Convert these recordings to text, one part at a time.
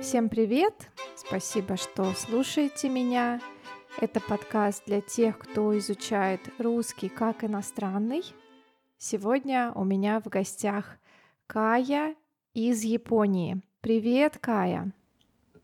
Всем привет! Спасибо, что слушаете меня. Это подкаст для тех, кто изучает русский как иностранный. Сегодня у меня в гостях Кая из Японии. Привет, Кая!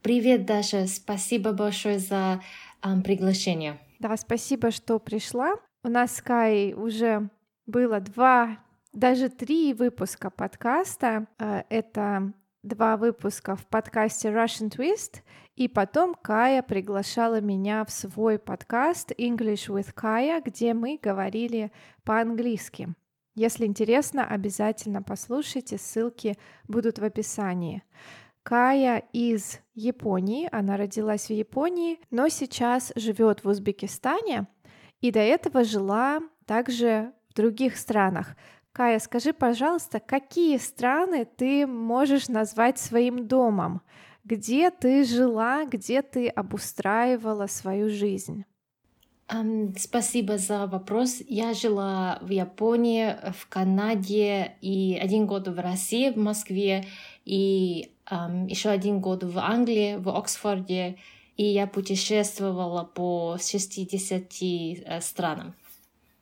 Привет, Даша! Спасибо большое за um, приглашение. Да, спасибо, что пришла. У нас с Каей уже было два, даже три выпуска подкаста. Э, это два выпуска в подкасте Russian Twist, и потом Кая приглашала меня в свой подкаст English with Kaya, где мы говорили по-английски. Если интересно, обязательно послушайте, ссылки будут в описании. Кая из Японии, она родилась в Японии, но сейчас живет в Узбекистане и до этого жила также в других странах. Кая, скажи, пожалуйста, какие страны ты можешь назвать своим домом? Где ты жила, где ты обустраивала свою жизнь? Um, спасибо за вопрос. Я жила в Японии, в Канаде и один год в России, в Москве, и um, еще один год в Англии, в Оксфорде, и я путешествовала по 60 э, странам.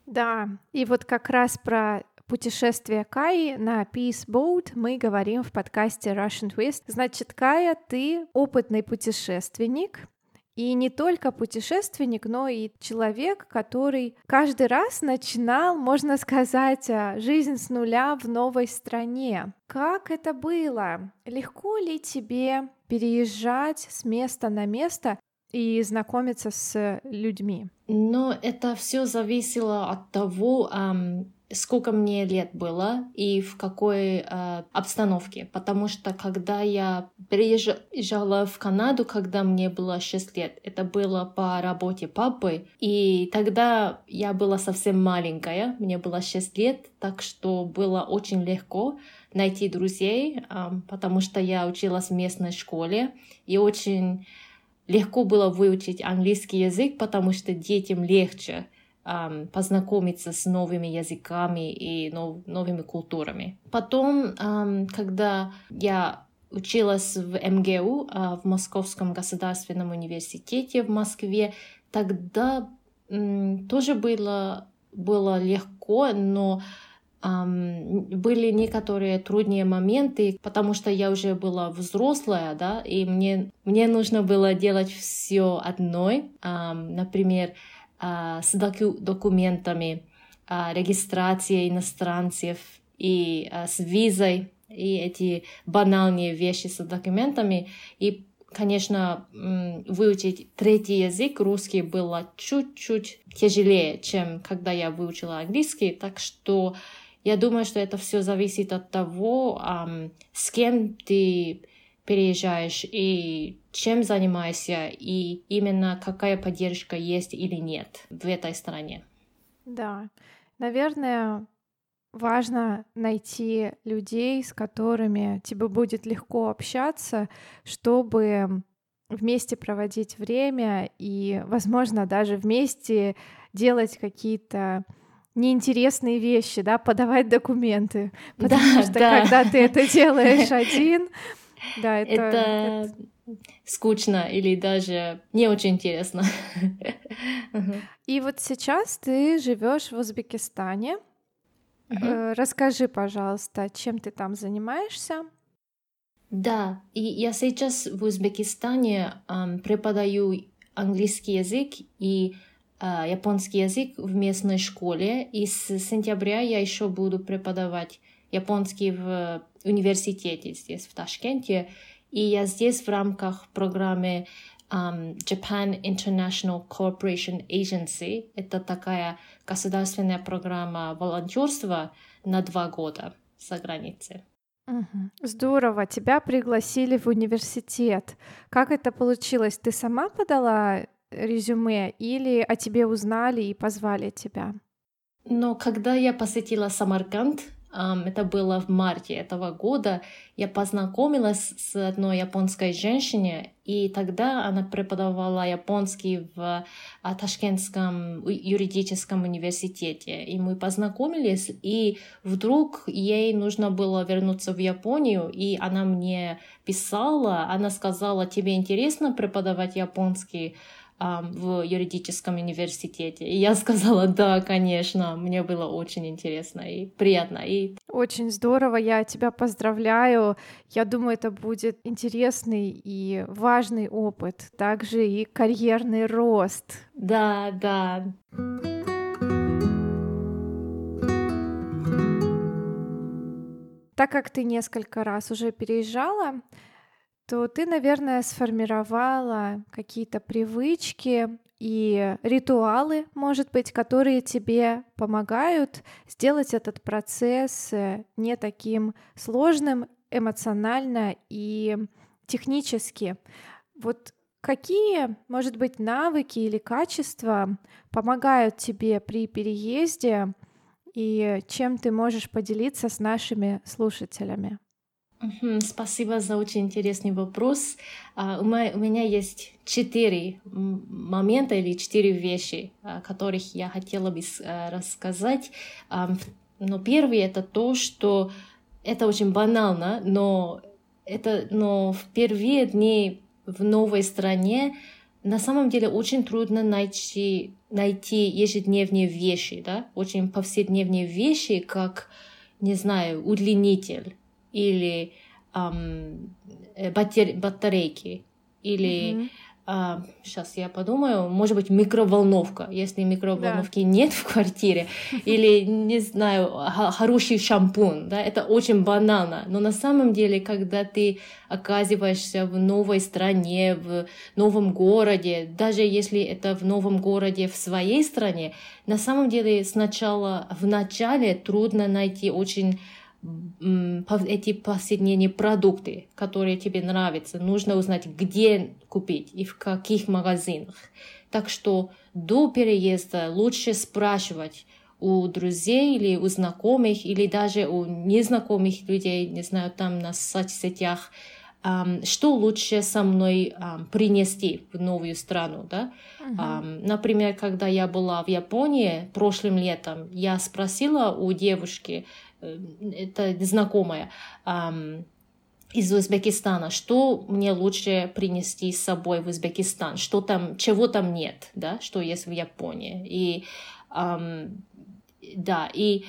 Да, и вот как раз про путешествие Каи на Peace Boat мы говорим в подкасте Russian Twist. Значит, Кая, ты опытный путешественник, и не только путешественник, но и человек, который каждый раз начинал, можно сказать, а, жизнь с нуля в новой стране. Как это было? Легко ли тебе переезжать с места на место и знакомиться с людьми? Но это все зависело от того, сколько мне лет было и в какой э, обстановке. Потому что когда я переезжала в Канаду, когда мне было 6 лет, это было по работе папы, и тогда я была совсем маленькая, мне было 6 лет, так что было очень легко найти друзей, э, потому что я училась в местной школе, и очень легко было выучить английский язык, потому что детям легче познакомиться с новыми языками и нов, новыми культурами. Потом, когда я училась в МГУ, uh, в Московском государственном университете в Москве, тогда тоже было, было легко, но были некоторые трудные моменты, потому что я уже была взрослая, да, и мне, мне нужно было делать все одной. Например, а, с документами, а, иностранцев и а, с визой, и эти банальные вещи с документами. И, конечно, выучить третий язык, русский, было чуть-чуть тяжелее, чем когда я выучила английский. Так что я думаю, что это все зависит от того, с кем ты переезжаешь и чем занимаешься, и именно какая поддержка есть или нет в этой стране. Да, наверное, важно найти людей, с которыми тебе будет легко общаться, чтобы вместе проводить время и, возможно, даже вместе делать какие-то неинтересные вещи, да, подавать документы, потому да, что да. когда ты это делаешь один, да, это, это, это скучно или даже не очень интересно. И вот сейчас ты живешь в Узбекистане. Угу. Расскажи, пожалуйста, чем ты там занимаешься? Да, и я сейчас в Узбекистане um, преподаю английский язык и uh, японский язык в местной школе. И с сентября я еще буду преподавать японский в университете здесь, в Ташкенте. И я здесь в рамках программы um, Japan International Cooperation Agency. Это такая государственная программа волонтерства на два года за границей. Здорово, тебя пригласили в университет. Как это получилось? Ты сама подала резюме или о тебе узнали и позвали тебя? Но когда я посетила Самарканд, это было в марте этого года, я познакомилась с одной японской женщиной, и тогда она преподавала японский в а, Ташкентском юридическом университете. И мы познакомились, и вдруг ей нужно было вернуться в Японию, и она мне писала, она сказала, тебе интересно преподавать японский? В юридическом университете. И я сказала, да, конечно, мне было очень интересно и приятно. И... Очень здорово, я тебя поздравляю. Я думаю, это будет интересный и важный опыт, также и карьерный рост. Да, да. Так как ты несколько раз уже переезжала, то ты, наверное, сформировала какие-то привычки и ритуалы, может быть, которые тебе помогают сделать этот процесс э, не таким сложным эмоционально и технически. Вот какие, может быть, навыки или качества помогают тебе при переезде и чем ты можешь поделиться с нашими слушателями? Спасибо за очень интересный вопрос. Uh, у меня есть четыре момента или четыре вещи, о которых я хотела бы uh, рассказать. Но первый это то, что это очень банально, но это, но в первые дни в новой стране на самом деле очень трудно найти, найти ежедневные вещи, да, очень повседневные вещи, как, не знаю, удлинитель или эм, батарейки или mm-hmm. А, сейчас я подумаю, может быть, микроволновка, если микроволновки да. нет в квартире, или, не знаю, хороший шампунь, да, это очень банально. Но на самом деле, когда ты оказываешься в новой стране, в новом городе, даже если это в новом городе в своей стране, на самом деле сначала, в начале трудно найти очень эти повседневные продукты, которые тебе нравятся, нужно узнать, где купить и в каких магазинах. Так что до переезда лучше спрашивать у друзей или у знакомых, или даже у незнакомых людей, не знаю, там на соцсетях, что лучше со мной принести в новую страну, да? Uh-huh. Например, когда я была в Японии прошлым летом, я спросила у девушки, это знакомая, из Узбекистана, что мне лучше принести с собой в Узбекистан, что там, чего там нет, да, что есть в Японии. И эм, да, и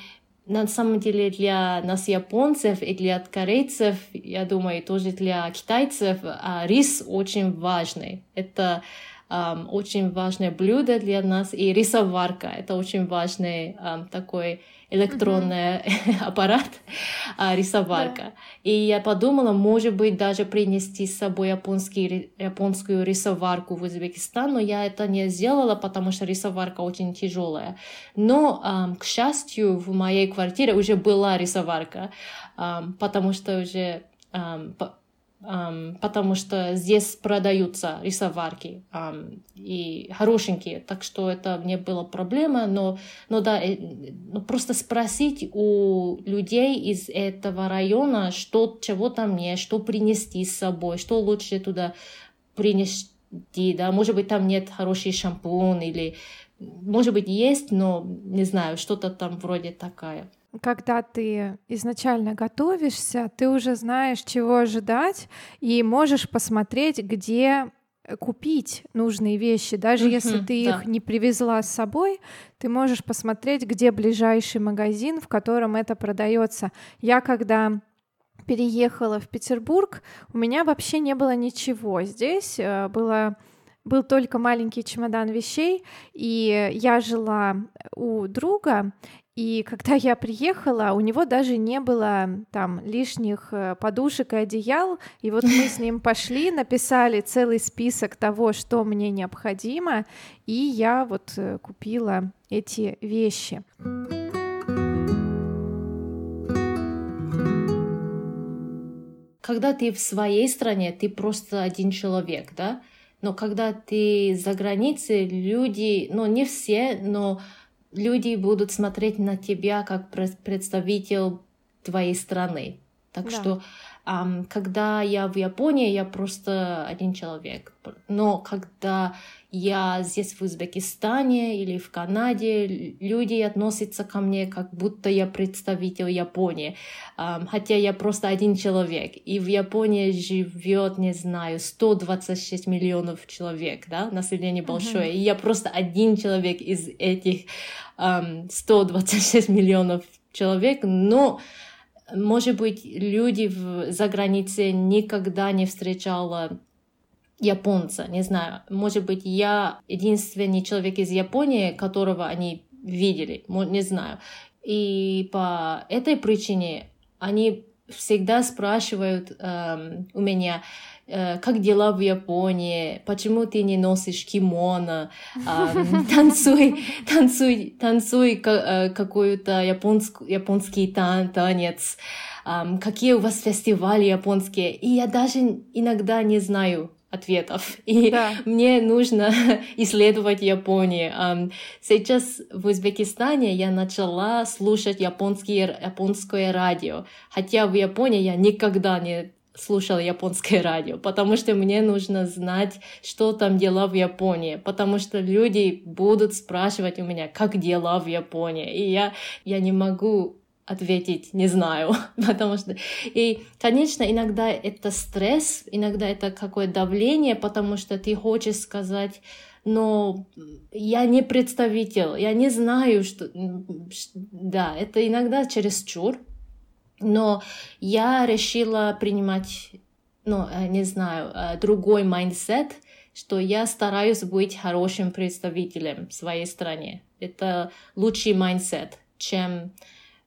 на самом деле для нас японцев и для корейцев, я думаю, тоже для китайцев, а, рис очень важный. Это um, очень важное блюдо для нас, и рисоварка — это очень важный um, такой электронный uh-huh. аппарат, а, рисоварка. Да. И я подумала, может быть, даже принести с собой японский, японскую рисоварку в Узбекистан, но я это не сделала, потому что рисоварка очень тяжелая. Но, а, к счастью, в моей квартире уже была рисоварка, а, потому что уже um, потому что здесь продаются рисоварки um, и хорошенькие, так что это не было проблема, но, но да, э, ну, просто спросить у людей из этого района, что, чего там нет, что принести с собой, что лучше туда принести, да, может быть, там нет хороший шампунь или, может быть, есть, но не знаю, что-то там вроде такая когда ты изначально готовишься, ты уже знаешь, чего ожидать, и можешь посмотреть, где купить нужные вещи. Даже uh-huh, если ты да. их не привезла с собой, ты можешь посмотреть, где ближайший магазин, в котором это продается. Я когда переехала в Петербург, у меня вообще не было ничего. Здесь э, было был только маленький чемодан вещей, и я жила у друга, и когда я приехала, у него даже не было там лишних э, подушек и одеял. И вот мы с ним пошли, написали целый список того, что мне необходимо, и я вот э, купила эти вещи. Когда ты в своей стране, ты просто один человек, да? Но когда ты за границей, люди, ну не все, но люди будут смотреть на тебя как представитель твоей страны. Так Да. что, ам, когда я в Японии, я просто один человек. Но когда я здесь в Узбекистане или в Канаде, люди относятся ко мне, как будто я представитель Японии. Ам, хотя я просто один человек. И в Японии живет, не знаю, 126 миллионов человек, да, население большое. И я просто один человек из этих ам, 126 миллионов человек, но может быть, люди в, за границей никогда не встречала японца, не знаю. Может быть, я единственный человек из Японии, которого они видели, не знаю. И по этой причине они всегда спрашивают эм, у меня, как дела в Японии, почему ты не носишь кимоно, Ам, танцуй, танцуй, танцуй э, какой-то японск- японский тан- танец, Ам, какие у вас фестивали японские. И я даже иногда не знаю ответов. И Да. мне нужно исследовать Японию. Ам, Сейчас в Узбекистане я начала слушать японские, японское радио. Хотя в Японии я никогда не слушала японское радио, потому что мне нужно знать, что там дела в Японии, потому что люди будут спрашивать у меня, как дела в Японии, и я, я не могу ответить не знаю, потому что и конечно иногда это стресс, иногда это какое давление, потому что ты хочешь сказать но я не представитель, я не знаю, что... Да, это иногда чересчур, но я решила принимать, ну, э, не знаю, э, другой mindset, что я стараюсь быть хорошим представителем своей стране. Это лучший mindset, чем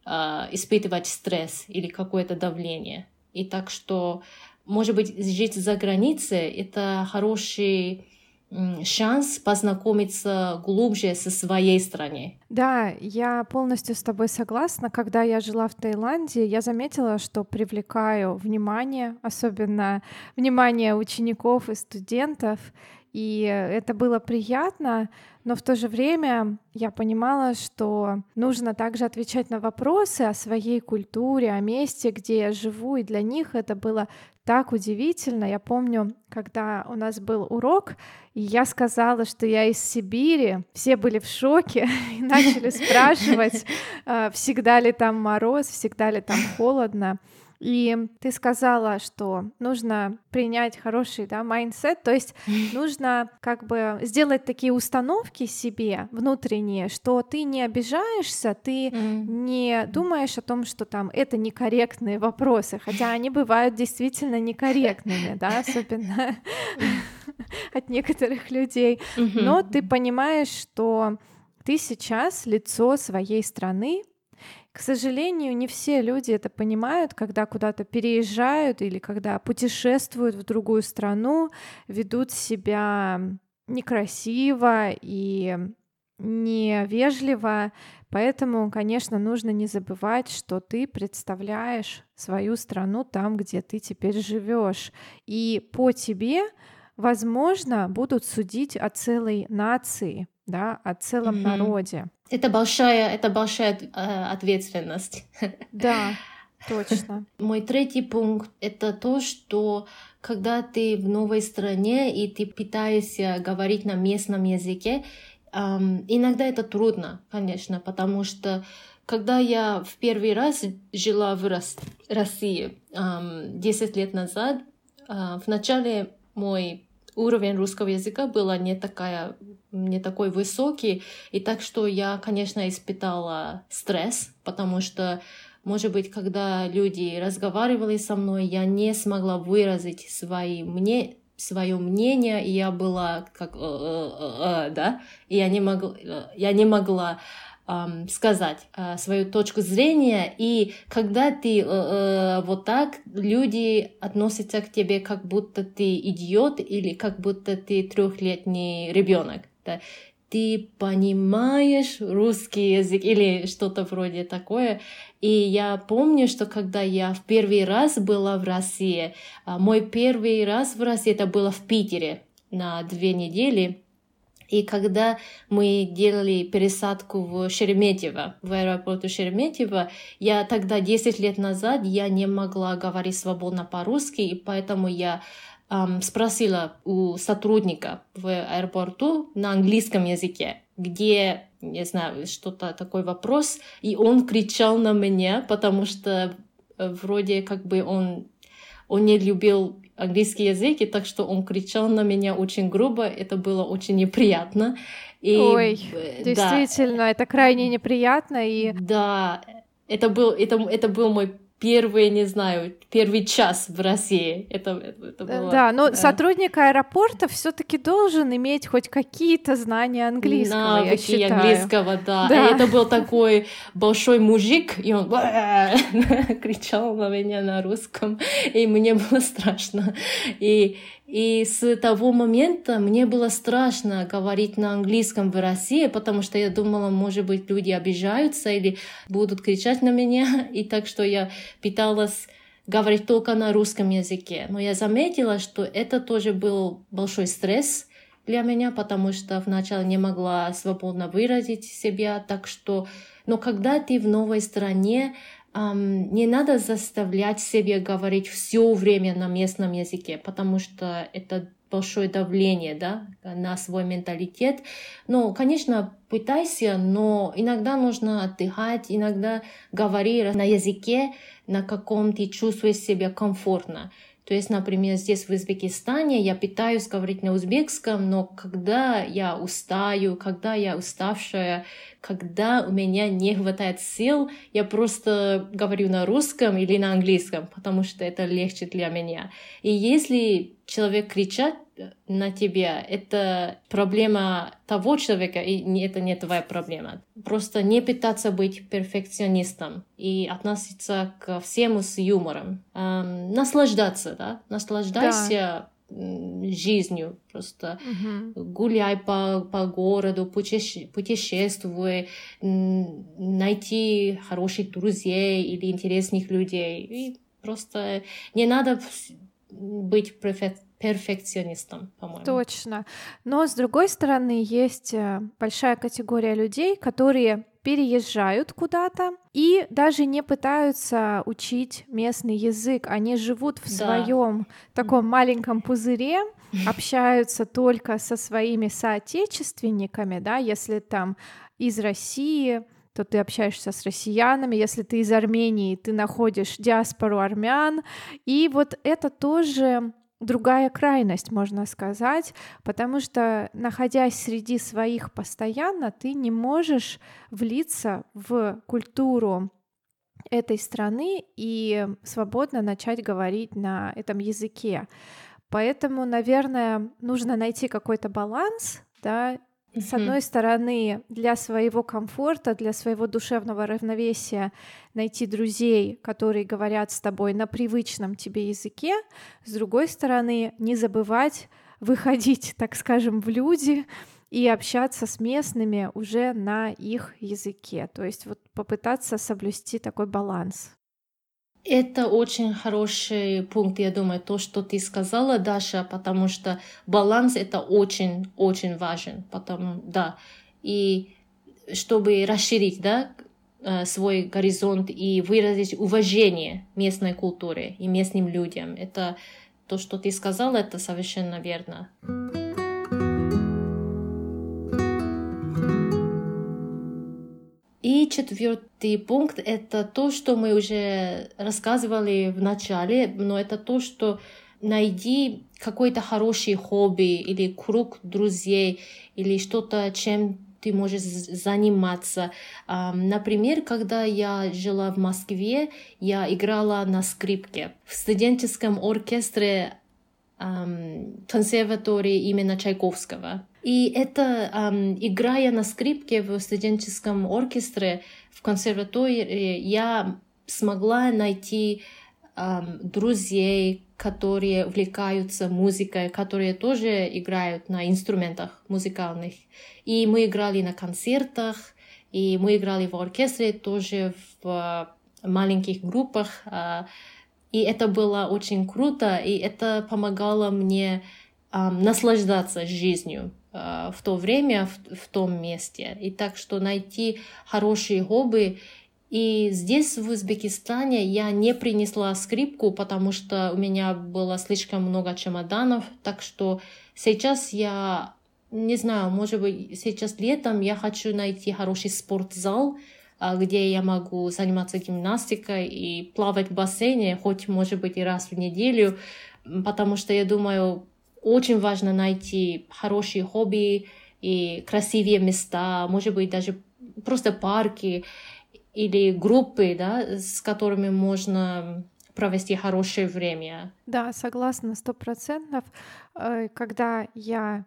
э, испытывать стресс или какое-то давление. И так что, может быть, жить за границей — это хороший шанс познакомиться глубже со своей страной. Да, я полностью с тобой согласна. Когда я жила в Таиланде, я заметила, что привлекаю внимание, особенно внимание учеников и студентов. И это было приятно, но в то же время я понимала, что нужно также отвечать на вопросы о своей культуре, о месте, где я живу, и для них это было так удивительно. Я помню, когда у нас был урок, и я сказала, что я из Сибири, все были в шоке и начали спрашивать, э, всегда ли там мороз, всегда ли там холодно. И ты сказала, что нужно принять хороший да, mindset, то есть нужно как бы сделать такие установки себе внутренние, что ты не обижаешься, ты не думаешь о том, что там это некорректные вопросы, хотя они бывают действительно некорректными, да, особенно от некоторых людей. Но ты понимаешь, что ты сейчас лицо своей страны. К сожалению, не все люди это понимают, когда куда-то переезжают или когда путешествуют в другую страну, ведут себя некрасиво и невежливо. Поэтому, конечно, нужно не забывать, что ты представляешь свою страну там, где ты теперь живешь. И по тебе, возможно, будут судить о целой нации, да, о целом Мгм. народе. Это большая, это большая э, ответственность. Да, точно. Мой третий пункт — это то, что когда ты в новой стране и ты пытаешься говорить на местном языке, ам, иногда это трудно, конечно, потому что когда я в первый раз жила в Рос- России ам, 10 лет назад, а, вначале мой уровень русского языка был не, такая, не такой высокий, и так что я, конечно, испытала стресс, потому что может быть, когда люди разговаривали со мной, я не смогла выразить свои мне свое мнение, и я была как э, э, э, да, и я не могла, я не могла сказать э, свою точку зрения, и когда ты э, э, вот так, люди относятся к тебе как будто ты идиот или как будто ты трехлетний ребенок, да. Ты понимаешь русский язык или что-то вроде такое. И я помню, что когда я в первый раз была в России, а, мой первый раз в России это было в Питере на две недели. И когда мы делали пересадку в Шереметьево, в аэропорту Шереметьево, я тогда, 10 лет назад, я не могла говорить свободно по-русски, и поэтому я эм, спросила у сотрудника в аэропорту на английском языке, где, не знаю, что-то такой вопрос, и он кричал на меня, потому что э, вроде как бы он, он не любил английский язык, и так что он кричал на меня очень грубо, это было очень неприятно. И, Ой, да, действительно, это крайне неприятно. И... Да, это был, это, это был мой первый, не знаю, первый час в России. Это, это э, было, да, но да. сотрудник аэропорта все-таки должен иметь хоть какие-то знания английского, Навыки я считаю. английского, да. да. И это был такой большой мужик, и он кричал на меня на русском, и мне было страшно. И и с того момента мне было страшно говорить на английском в России, потому что я думала, может быть, люди обижаются или будут кричать на меня. И так что я пыталась говорить только на русском языке. Но я заметила, что это тоже был большой стресс для меня, потому что вначале не могла свободно выразить себя. Так что, но когда ты в новой стране, Um, не надо заставлять себя говорить все время на местном языке, потому что это большое давление да, на свой менталитет. Ну, конечно, пытайся, но иногда нужно отдыхать, иногда говори на языке, на каком ты чувствуешь себя комфортно. То есть, например, здесь в Узбекистане я пытаюсь говорить на узбекском, но когда я устаю, когда я уставшая, когда у меня не хватает сил, я просто говорю на русском или на английском, потому что это легче для меня. И если человек кричат на тебя, это проблема того человека, и это не твоя проблема. Просто не пытаться быть перфекционистом и относиться ко всему с юмором. Эм, наслаждаться, да? Наслаждайся да. жизнью. Просто угу. гуляй по, по городу, путеше путешествуй, найти хороших друзей или интересных людей. И просто не надо быть перфекционистом перфекционистом, по-моему. Точно. Но с другой стороны, есть э, большая категория людей, которые переезжают куда-то и даже не пытаются учить местный язык. Они живут в да. своем таком маленьком пузыре, общаются только со своими соотечественниками, да, если там из России, то ты общаешься с россиянами, если ты из Армении, ты находишь диаспору армян, и вот это тоже другая крайность, можно сказать, потому что, находясь среди своих постоянно, ты не можешь влиться в культуру этой страны и свободно начать говорить на этом языке. Поэтому, наверное, нужно найти какой-то баланс, да, с одной стороны, для своего комфорта, для своего душевного равновесия найти друзей, которые говорят с тобой на привычном тебе языке, с другой стороны, не забывать выходить, так скажем, в люди и общаться с местными уже на их языке. То есть вот попытаться соблюсти такой баланс. Это очень хороший пункт, я думаю, то, что ты сказала, Даша, потому что баланс это очень-очень важен, потому, да, и чтобы расширить, да, э, свой горизонт и выразить уважение местной культуре и местным людям. Это то, что ты сказала, это совершенно верно. И четвертый пункт — это то, что мы уже рассказывали в начале, но это то, что найди какой-то хороший хобби или круг друзей или что-то, чем ты можешь заниматься. Например, когда я жила в Москве, я играла на скрипке в студенческом оркестре консерватории именно Чайковского. И это, эм, играя на скрипке в студенческом оркестре в консерватории, я смогла найти эм, друзей, которые увлекаются музыкой, которые тоже играют на инструментах музыкальных. И мы играли на концертах, и мы играли в оркестре тоже в маленьких группах. Э, и это было очень круто, и это помогало мне э, наслаждаться жизнью э, в то время, в, в том месте. И так что найти хорошие хобби. И здесь, в Узбекистане, я не принесла скрипку, потому что у меня было слишком много чемоданов. Так что сейчас я, не знаю, может быть, сейчас летом я хочу найти хороший спортзал, где я могу заниматься гимнастикой и плавать в бассейне, хоть, может быть, и раз в неделю, потому что я думаю, очень важно найти хорошие хобби и красивые места, может быть, даже просто парки или группы, да, с которыми можно провести хорошее время. Да, согласна, сто процентов. Э, когда я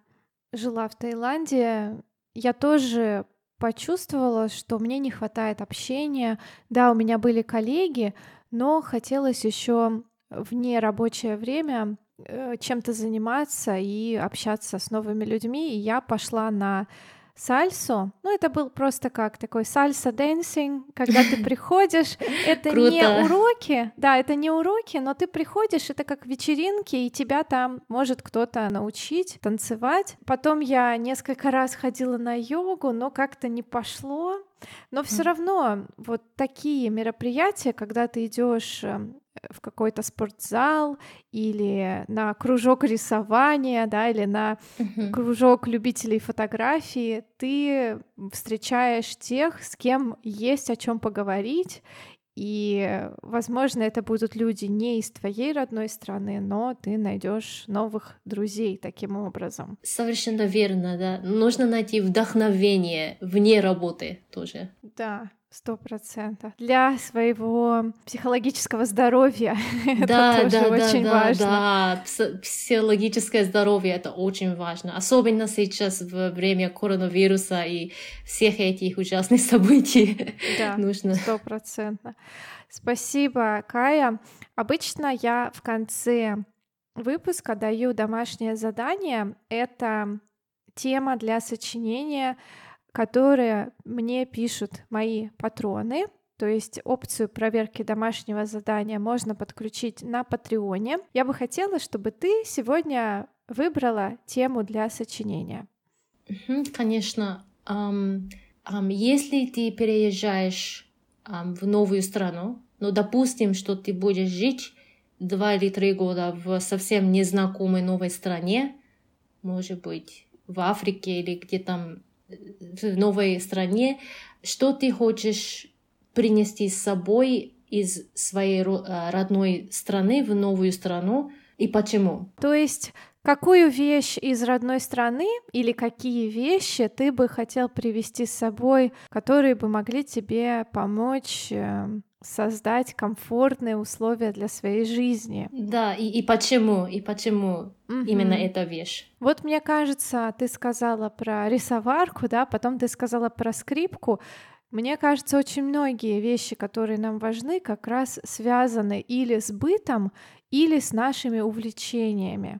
жила в Таиланде, я тоже почувствовала, что мне не хватает общения. Да, у меня были коллеги, но хотелось еще вне рабочее время э, чем-то заниматься и общаться с новыми людьми. И я пошла на сальсу. Ну, это был просто как такой salsa dancing, когда ты приходишь, это не уроки, да, это не уроки, но ты приходишь, это как вечеринки, и тебя там может кто-то научить танцевать. Потом я несколько раз ходила на йогу, но как-то не пошло. Но все равно вот такие мероприятия, когда ты идешь эм, в какой-то спортзал или на кружок рисования, да, или на uh-huh. кружок любителей фотографии, ты встречаешь тех, с кем есть о чем поговорить, и, возможно, это будут люди не из твоей родной страны, но ты найдешь новых друзей таким образом. Совершенно верно, да. Нужно найти вдохновение вне работы тоже. Да. Сто процентов. Для своего психологического здоровья да, это тоже да, очень да, важно. Да, психологическое здоровье это очень важно. Особенно сейчас в время коронавируса и всех этих ужасных событий. Да, нужно. Сто процентов. Спасибо, Кая. Обычно я в конце выпуска даю домашнее задание. Это тема для сочинения которые мне пишут мои патроны. То есть опцию проверки домашнего задания можно подключить на Патреоне. Я бы хотела, чтобы ты сегодня выбрала тему для сочинения. Конечно. Um, um, если ты переезжаешь um, в новую страну, ну, допустим, что ты будешь жить два или три года в совсем незнакомой новой стране, может быть, в Африке или где там в новой стране, что ты хочешь принести с собой из своей э, родной страны в новую страну и почему? То есть Какую вещь из родной страны или какие вещи ты бы хотел привести с собой, которые бы могли тебе помочь эм, создать комфортные условия для своей жизни. Да, и, и почему, и почему угу. именно эта вещь. Вот мне кажется, ты сказала про рисоварку, да, потом ты сказала про скрипку. Мне кажется, очень многие вещи, которые нам важны, как раз связаны или с бытом, или с нашими увлечениями.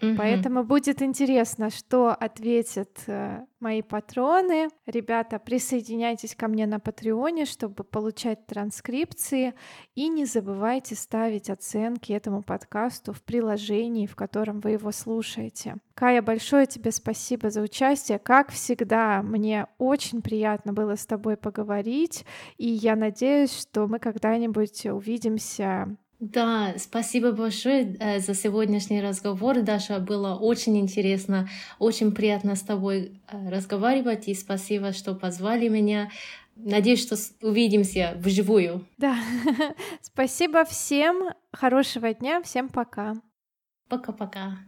Угу. Поэтому будет интересно, что ответят э, мои патроны. Ребята, присоединяйтесь ко мне на Патреоне, чтобы получать транскрипции. И не забывайте ставить оценки этому подкасту в приложении, в котором вы его слушаете. Кая, большое тебе спасибо за участие. Как всегда, мне очень приятно было с тобой поговорить. И я надеюсь, что мы когда-нибудь увидимся да, спасибо большое э, за сегодняшний разговор, Даша. Было очень интересно, очень приятно с тобой э, разговаривать, и спасибо, что позвали меня. Надеюсь, что увидимся вживую. Да, спасибо всем, хорошего дня, всем пока. Пока-пока.